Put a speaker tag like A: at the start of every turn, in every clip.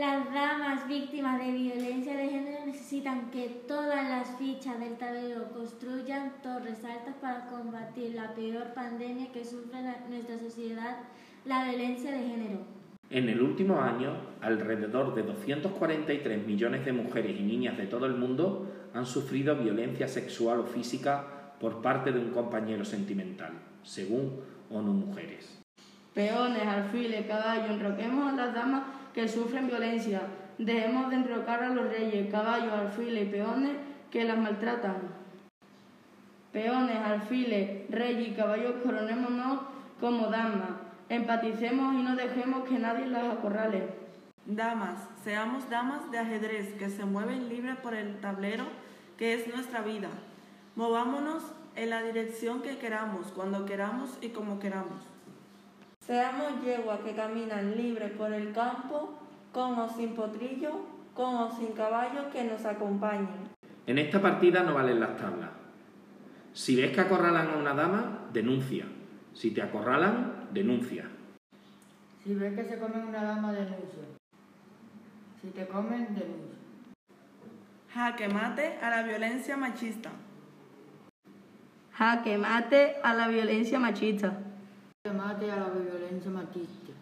A: Las damas víctimas de violencia de género necesitan que todas las fichas del tablero construyan torres altas para combatir la peor pandemia que sufre nuestra sociedad, la violencia de género.
B: En el último año, alrededor de 243 millones de mujeres y niñas de todo el mundo han sufrido violencia sexual o física por parte de un compañero sentimental, según ONU Mujeres.
C: Peones, alfiles, caballos, enroquemos a las damas que sufren violencia. Dejemos de enrocar a los reyes, caballos, alfiles y peones que las maltratan. Peones, alfiles, reyes y caballos, coronémonos como damas. Empaticemos y no dejemos que nadie las acorrale.
D: Damas, seamos damas de ajedrez que se mueven libres por el tablero que es nuestra vida. Movámonos en la dirección que queramos, cuando queramos y como queramos.
E: Seamos yeguas que caminan libres por el campo, con o sin potrillo, con o sin caballo que nos acompañen.
B: En esta partida no valen las tablas. Si ves que acorralan a una dama, denuncia. Si te acorralan, denuncia.
F: Si ves que se comen una dama, denuncia. Si te comen, denuncia.
D: Jaque mate a la violencia machista.
C: Jaque mate a la violencia machista.
F: Jaque mate a la violencia machista.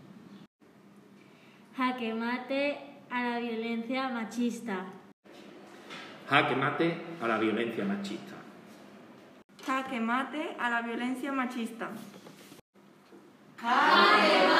A: Jaque mate a la violencia machista.
B: Jaque mate a la violencia machista.
D: Jaque mate a la violencia machista.
G: Jaque mate